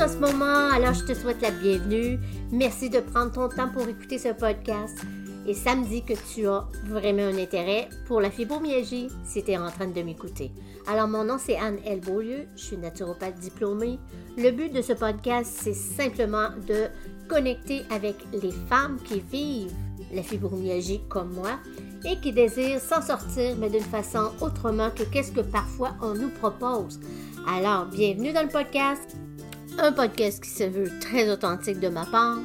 en ce moment, alors je te souhaite la bienvenue. Merci de prendre ton temps pour écouter ce podcast. Et ça me dit que tu as vraiment un intérêt pour la fibromyalgie si tu es en train de m'écouter. Alors, mon nom, c'est Anne L. Beaulieu. Je suis naturopathe diplômée. Le but de ce podcast, c'est simplement de connecter avec les femmes qui vivent la fibromyalgie comme moi et qui désirent s'en sortir, mais d'une façon autrement que qu'est-ce que parfois on nous propose. Alors, bienvenue dans le podcast. Un podcast qui se veut très authentique de ma part,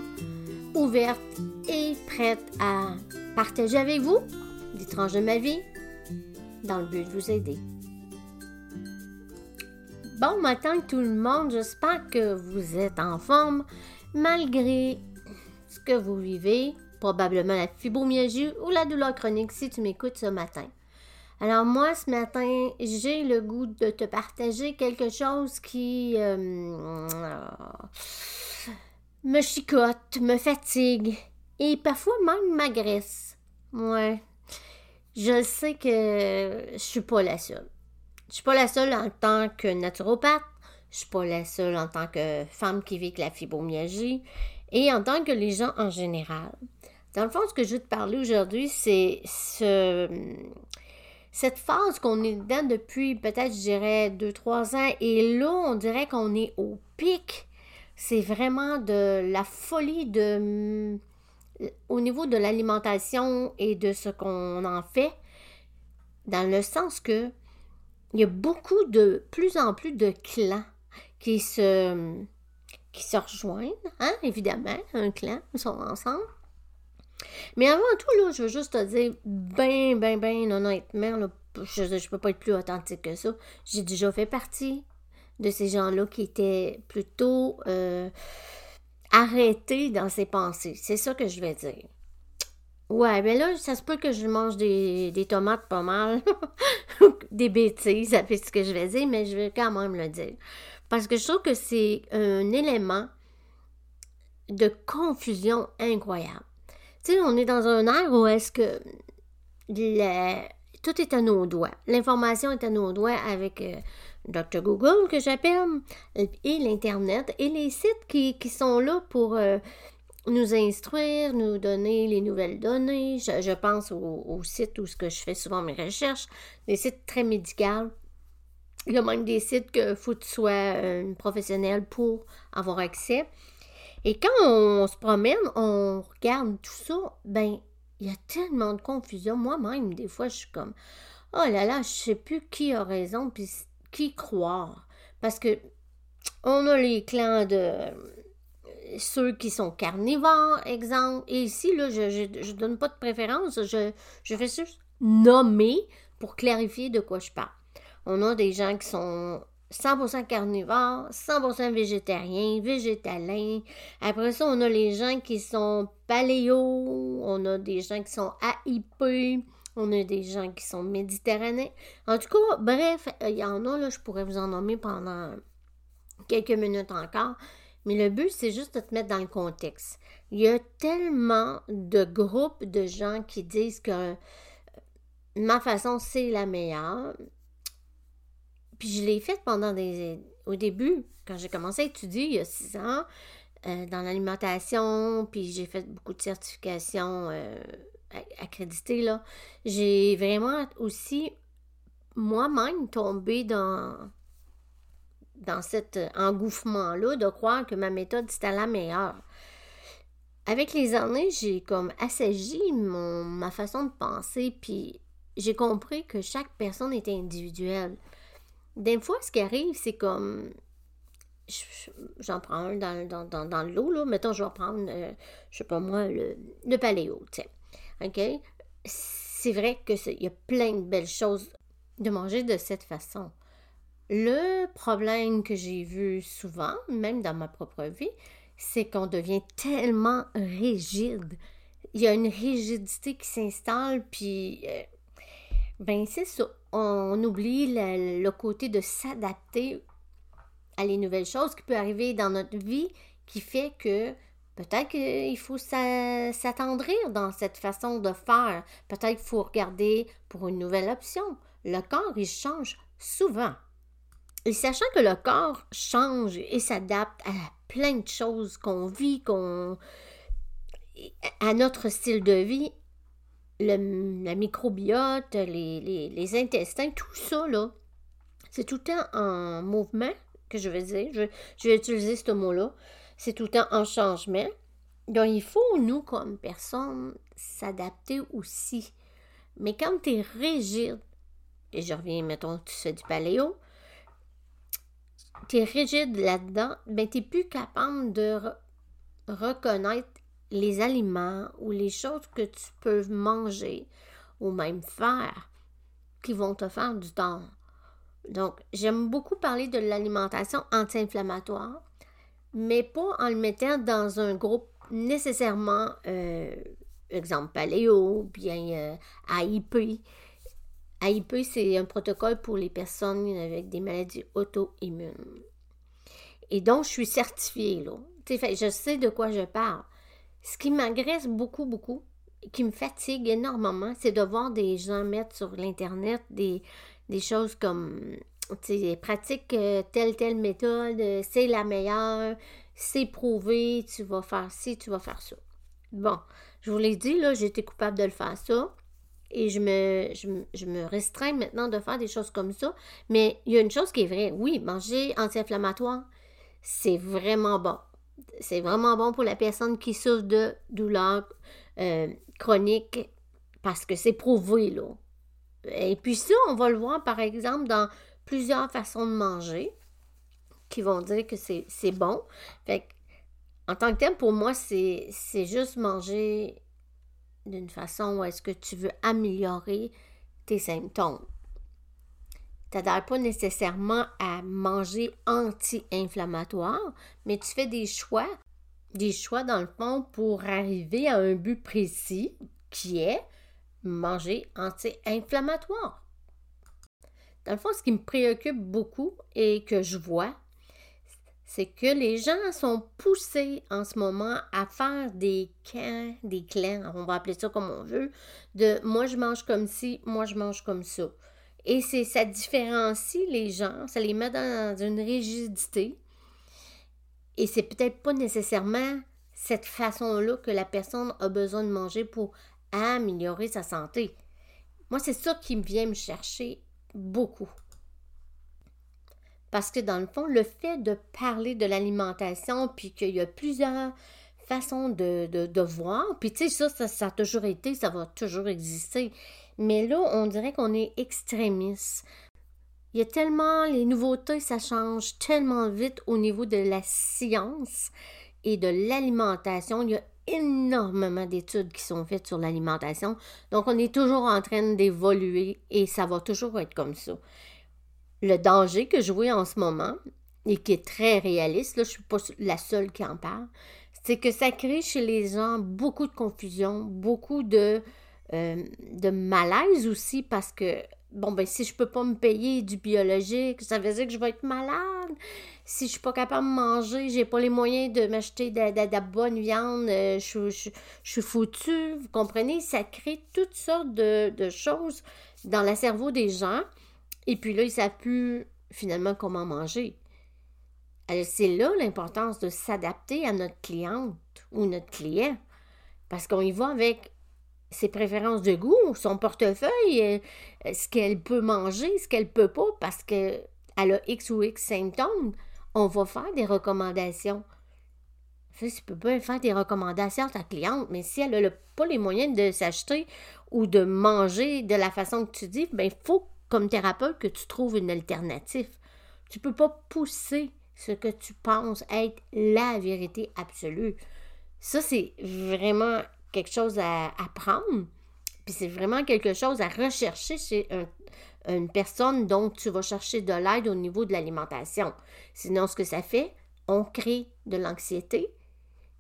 ouverte et prête à partager avec vous des tranches de ma vie dans le but de vous aider. Bon matin tout le monde, j'espère que vous êtes en forme malgré ce que vous vivez, probablement la fibromyalgie ou la douleur chronique si tu m'écoutes ce matin. Alors moi, ce matin, j'ai le goût de te partager quelque chose qui euh, me chicote, me fatigue et parfois même m'agresse. Ouais. Je sais que je suis pas la seule. Je suis pas la seule en tant que naturopathe. Je suis pas la seule en tant que femme qui vit avec la fibromyalgie et en tant que les gens en général. Dans le fond, ce que je veux te parler aujourd'hui, c'est ce cette phase qu'on est dedans depuis peut-être, je dirais, 2-3 ans, et là, on dirait qu'on est au pic. C'est vraiment de la folie de au niveau de l'alimentation et de ce qu'on en fait, dans le sens que il y a beaucoup de plus en plus de clans qui se qui se rejoignent, hein, évidemment, un clan, ils sont ensemble. Mais avant tout, là, je veux juste te dire, ben, ben, ben, honnêtement, là, je ne peux pas être plus authentique que ça. J'ai déjà fait partie de ces gens-là qui étaient plutôt euh, arrêtés dans ses pensées. C'est ça que je vais dire. Ouais, ben là, ça se peut que je mange des, des tomates pas mal. des bêtises, ça fait ce que je vais dire, mais je vais quand même le dire. Parce que je trouve que c'est un élément de confusion incroyable. Tu sais, on est dans un air où est-ce que tout est à nos doigts. L'information est à nos doigts avec euh, Dr. Google, que j'appelle, et l'Internet, et les sites qui, sont là pour euh, nous instruire, nous donner les nouvelles données. Je, pense aux sites où ce que je fais souvent mes recherches, des sites très médicaux. Il y a même des sites que faut que tu sois un professionnel pour avoir accès. Et quand on se promène, on regarde tout ça, ben, il y a tellement de confusion. Moi-même, des fois, je suis comme, oh là là, je sais plus qui a raison, puis qui croire. Parce que on a les clans de ceux qui sont carnivores, exemple. Et ici, là, je ne donne pas de préférence, je fais juste nommer pour clarifier de quoi je parle. On a des gens qui sont 100% carnivore, 100% végétarien, végétalien. Après ça, on a les gens qui sont paléo, on a des gens qui sont AIP, on a des gens qui sont méditerranéens. En tout cas, bref, il y en a, là, je pourrais vous en nommer pendant quelques minutes encore. Mais le but, c'est juste de te mettre dans le contexte. Il y a tellement de groupes de gens qui disent que ma façon, c'est la meilleure. Puis je l'ai faite pendant des. Au début, quand j'ai commencé à étudier il y a six ans, euh, dans l'alimentation, puis j'ai fait beaucoup de certifications euh, accréditées, là. J'ai vraiment aussi moi-même tombé dans, dans cet engouffement-là de croire que ma méthode c'était la meilleure. Avec les années, j'ai comme assagi mon, ma façon de penser, puis j'ai compris que chaque personne était individuelle. Des fois, ce qui arrive, c'est comme. J'en prends un dans, dans, dans, dans l'eau, là. Mettons, je vais prendre, euh, je sais pas moi, le, le paléo, tu sais. OK? C'est vrai qu'il y a plein de belles choses de manger de cette façon. Le problème que j'ai vu souvent, même dans ma propre vie, c'est qu'on devient tellement rigide. Il y a une rigidité qui s'installe, puis euh, ben c'est. On oublie le, côté de s'adapter à les nouvelles choses qui peut arriver dans notre vie qui fait que peut-être qu'il faut s'attendrir dans cette façon de faire. Peut-être qu'il faut regarder pour une nouvelle option. Le corps, il change souvent. Et sachant que le corps change et s'adapte à plein de choses qu'on vit, qu'on à notre style de vie, le, la microbiote, les, les, intestins, tout ça, là, c'est tout le temps en mouvement, que je vais dire. Je, je vais utiliser ce mot-là. C'est tout le temps en changement. Donc, il faut, nous, comme personne, s'adapter aussi. Mais quand tu es rigide, et je reviens, mettons, tu fais du paléo, tu es rigide là-dedans, ben, tu n'es plus capable de reconnaître les aliments ou les choses que tu peux manger ou même faire qui vont te faire du tort. Donc, j'aime beaucoup parler de l'alimentation anti-inflammatoire, mais pas en le mettant dans un groupe nécessairement, euh, exemple, paléo, bien euh, AIP. AIP, c'est un protocole pour les personnes avec des maladies auto-immunes. Et donc, je suis certifiée, là. Je sais de quoi je parle. Ce qui m'agresse beaucoup, beaucoup, qui me fatigue énormément, c'est de voir des gens mettre sur l'Internet des, choses comme, pratique euh, telle, telle méthode, euh, c'est la meilleure, c'est prouvé, tu vas faire ci, tu vas faire ça. Bon, je vous l'ai dit, là, j'étais coupable de le faire ça. Et je me, je, me restreins maintenant de faire des choses comme ça. Mais il y a une chose qui est vraie. Oui, manger anti-inflammatoire, c'est vraiment bon. C'est vraiment bon pour la personne qui souffre de douleurs euh, chroniques parce que c'est prouvé, là. Et puis ça, on va le voir, par exemple, dans plusieurs façons de manger qui vont dire que c'est bon. En tant que tel, pour moi, c'est juste manger d'une façon où est-ce que tu veux améliorer tes symptômes. Tu n'adhères pas nécessairement à manger anti-inflammatoire, mais tu fais des choix, des choix dans le fond pour arriver à un but précis qui est manger anti-inflammatoire. Dans le fond, ce qui me préoccupe beaucoup et que je vois, c'est que les gens sont poussés en ce moment à faire des camps, des clans, on va appeler ça comme on veut, de moi je mange comme ci, moi je mange comme ça. Et c'est ça différencie les gens, ça les met dans une rigidité. Et c'est peut-être pas nécessairement cette façon-là que la personne a besoin de manger pour améliorer sa santé. Moi, c'est ça qui me vient me chercher beaucoup. Parce que dans le fond, le fait de parler de l'alimentation, puis qu'il y a plusieurs façons de, de, voir, puis tu sais, ça, ça, a toujours été, ça va toujours exister. Mais là, on dirait qu'on est extrémiste. Il y a tellement, les nouveautés, ça change tellement vite au niveau de la science et de l'alimentation. Il y a énormément d'études qui sont faites sur l'alimentation. Donc, on est toujours en train d'évoluer et ça va toujours être comme ça le danger que je vois en ce moment, et qui est très réaliste, là, je ne suis pas la seule qui en parle, c'est que ça crée chez les gens beaucoup de confusion, beaucoup de, euh, de malaise aussi, parce que, bon, ben, si je peux pas me payer du biologique, ça veut dire que je vais être malade. Si je suis pas capable de manger, j'ai pas les moyens de m'acheter de, la bonne viande, euh, je, je, suis foutue. Vous comprenez? Ça crée toutes sortes de, de choses dans le cerveau des gens et puis là, ils savent plus finalement comment manger. C'est là l'importance de s'adapter à notre cliente ou notre client. Parce qu'on y va avec ses préférences de goût, son portefeuille, euh, ce qu'elle peut manger, ce qu'elle peut pas, parce qu'elle a X ou X symptômes. On va faire des recommandations. Tu peux pas faire des recommandations à ta cliente, mais si elle n'a pas les moyens de s'acheter ou de manger de la façon que tu dis, ben il faut comme thérapeute que tu trouves une alternative. Tu ne peux pas pousser ce que tu penses être la vérité absolue. Ça, c'est vraiment quelque chose à apprendre. Puis c'est vraiment quelque chose à rechercher chez une personne dont tu vas chercher de l'aide au niveau de l'alimentation. Sinon, ce que ça fait, on crée de l'anxiété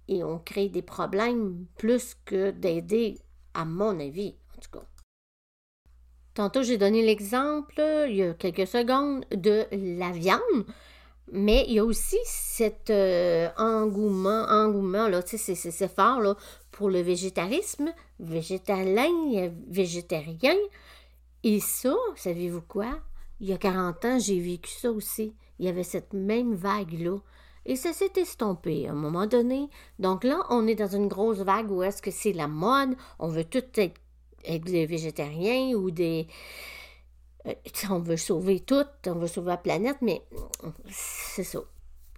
et on crée des problèmes plus que d'aider, à mon avis, en tout cas. Tantôt, j'ai donné l'exemple, il y a quelques secondes, de la viande. Mais il y a aussi cet euh, engouement, engouement, là, tu sais, c'est fort, là, pour le végétarisme, végétalien, végétarien. Et ça, savez-vous quoi? il y a 40 ans, j'ai vécu ça aussi. Il y avait cette même vague-là. Et ça s'est estompé à un moment donné. Donc là, on est dans une grosse vague où est-ce que c'est la mode, on veut tout être, des végétariens ou des... Euh, on veut sauver tout, on veut sauver la planète, mais c'est ça.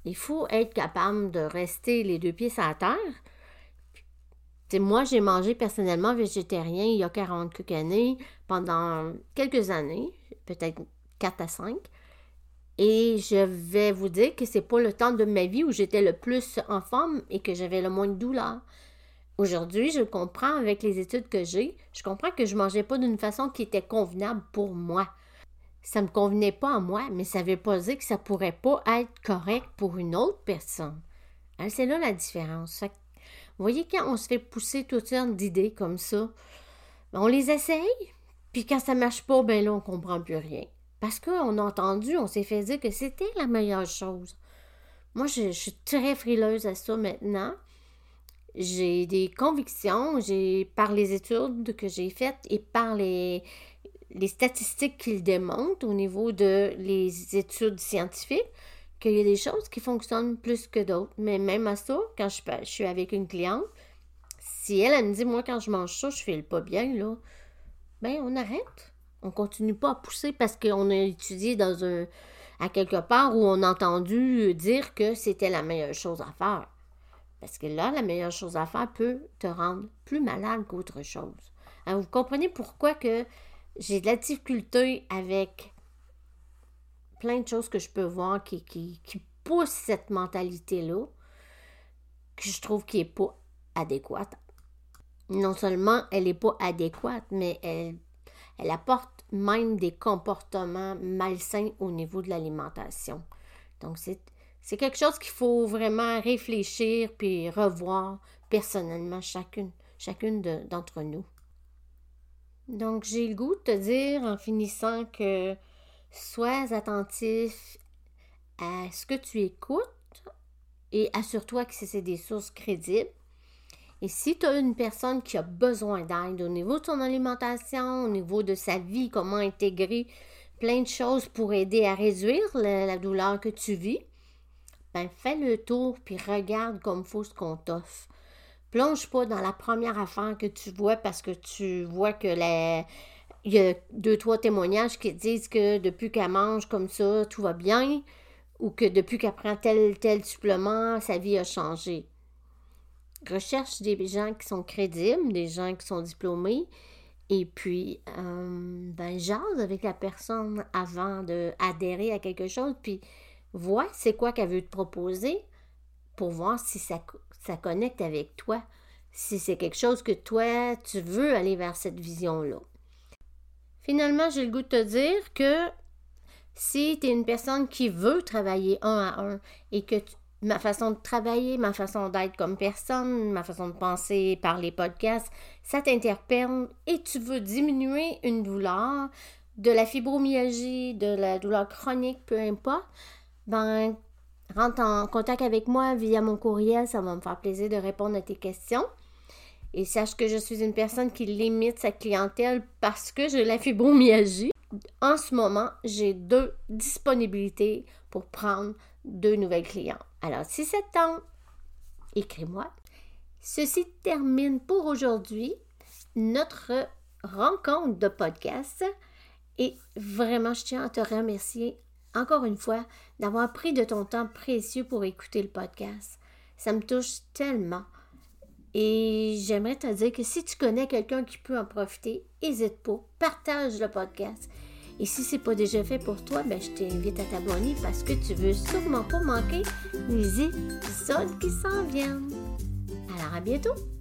Il faut être capable de rester les deux pieds sur la terre. Moi, j'ai mangé personnellement végétarien il y a 40 quelques années, pendant quelques années, peut-être 4 à 5. Et je vais vous dire que c'est pas le temps de ma vie où j'étais le plus en forme et que j'avais le moins de douleur. Aujourd'hui, je comprends avec les études que j'ai, je comprends que je mangeais pas d'une façon qui était convenable pour moi. Ça me convenait pas à moi, mais ça veut pas dire que ça pourrait pas être correct pour une autre personne. Hein, c'est là la différence. Voyez, quand on se fait pousser toutes sortes d'idées comme ça, on les essaye, puis quand ça marche pas, ben là, on comprend plus rien. Parce qu'on a entendu, on s'est fait dire que c'était la meilleure chose. Moi, je, suis très frileuse à ça maintenant. J'ai des convictions, par les études que j'ai faites et par les, statistiques qu'ils démontrent au niveau de études scientifiques, qu'il y a des choses qui fonctionnent plus que d'autres. Mais même à ça, quand je, suis avec une cliente, si elle, elle me dit, moi, quand je mange ça, je file pas bien, là, ben, on arrête. On continue pas à pousser parce qu'on a étudié dans un à quelque part où on a entendu dire que c'était la meilleure chose à faire. Parce que là, la meilleure chose à faire peut te rendre plus malade qu'autre chose. Alors, vous comprenez pourquoi que j'ai de la difficulté avec plein de choses que je peux voir qui, qui, qui poussent cette mentalité-là, que je trouve qui n'est pas adéquate. Non seulement elle n'est pas adéquate, mais elle elle apporte même des comportements malsains au niveau de l'alimentation. Donc, c'est quelque chose qu'il faut vraiment réfléchir puis revoir personnellement chacune, chacune d'entre nous. Donc, j'ai le goût de te dire en finissant que sois attentif à ce que tu écoutes et assure-toi que c'est des sources crédibles et si tu as une personne qui a besoin d'aide au niveau de son alimentation, au niveau de sa vie, comment intégrer plein de choses pour aider à réduire la, douleur que tu vis, ben fais le tour puis regarde comme faut ce qu'on t'offre. Plonge pas dans la première affaire que tu vois parce que tu vois que la, il y a deux, trois témoignages qui disent que depuis qu'elle mange comme ça, tout va bien, ou que depuis qu'elle prend tel tel supplément, sa vie a changé recherche des gens qui sont crédibles, des gens qui sont diplômés, et puis, euh, ben, jase avec la personne avant d'adhérer à quelque chose, puis vois c'est quoi qu'elle veut te proposer pour voir si ça, ça connecte avec toi, si c'est quelque chose que toi, tu veux aller vers cette vision-là. Finalement, j'ai le goût de te dire que si tu es une personne qui veut travailler un à un et que ma façon de travailler, ma façon d'être comme personne, ma façon de penser par les podcasts, ça t'interpelle et tu veux diminuer une douleur, de la fibromyalgie, de la douleur chronique, peu importe, ben rentre en contact avec moi via mon courriel, ça va me faire plaisir de répondre à tes questions. Et sache que je suis une personne qui limite sa clientèle parce que j'ai la fibromyalgie. En ce moment, j'ai deux disponibilités pour prendre deux nouvelles clients. Alors, si ça tente, écris-moi. Ceci termine pour aujourd'hui notre rencontre de podcast. Et vraiment, je tiens à te remercier encore une fois d'avoir pris de ton temps précieux pour écouter le podcast. Ça me touche tellement. Et j'aimerais te dire que si tu connais quelqu'un qui peut en profiter, n'hésite pas, partage le podcast. Et si ce n'est pas déjà fait pour toi, ben, je t'invite à t'abonner parce que tu veux sûrement pas manquer les épisodes qui s'en viennent. Alors à bientôt!